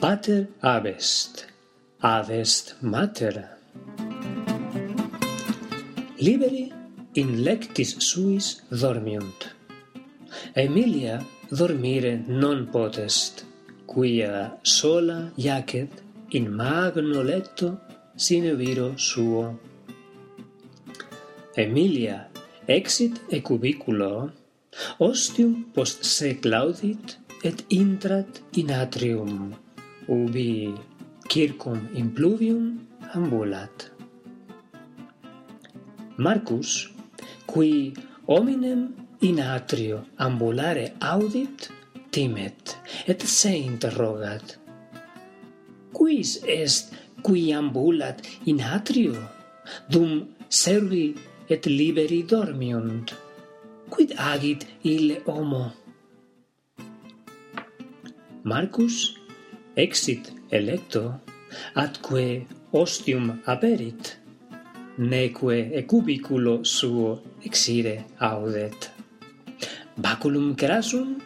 pater avest, avest mater. Liberi in lectis suis dormiunt. Emilia dormire non potest, quia sola jacet in magno letto sine viro suo. Emilia exit e cubiculo, ostium post se claudit et intrat in atrium ubi circum in pluvium ambulat. Marcus, qui hominem in atrio ambulare audit, timet, et se interrogat. Quis est qui ambulat in atrio, dum servi et liberi dormiunt? Quid agit ille homo? Marcus exit electo, atque ostium aperit, neque ecubiculo suo exire audet. Baculum crasum,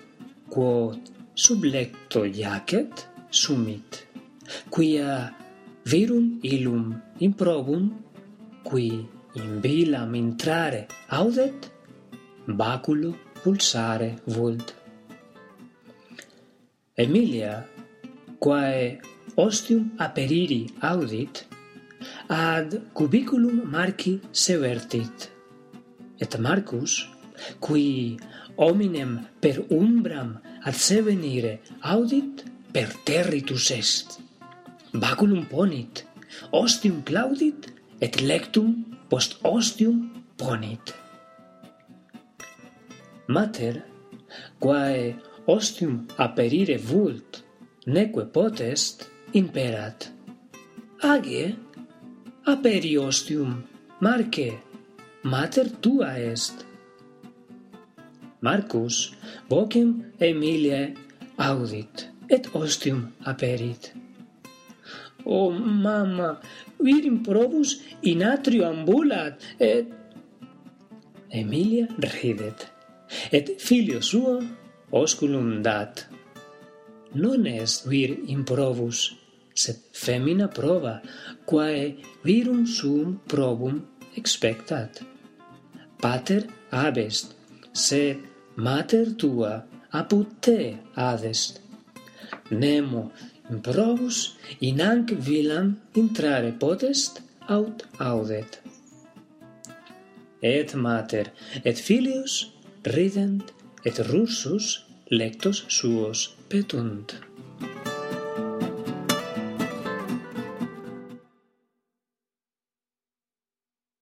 quod sub lecto iacet, sumit, quia virum illum improbum, qui in bilam intrare audet, baculo pulsare vult. Emilia quae ostium aperiri audit, ad cubiculum Marci severtit. Et Marcus, qui hominem per umbram ad se venire audit, per territus est. Baculum ponit, ostium claudit, et lectum post ostium ponit. Mater, quae ostium aperire vult, neque potest imperat. Age aperi ostium, marce, mater tua est. Marcus vocem Emilie audit, et ostium aperit. O mamma, virim probus in atrio ambulat, et... Emilia ridet, et filio suo osculum dat non est vir improvus, sed femina prova, quae virum sum probum expectat. Pater abest, sed mater tua apud te adest. Nemo improbus in hanc vilam intrare potest aut audet. Et mater et filius rident et russus lectos suos Bett und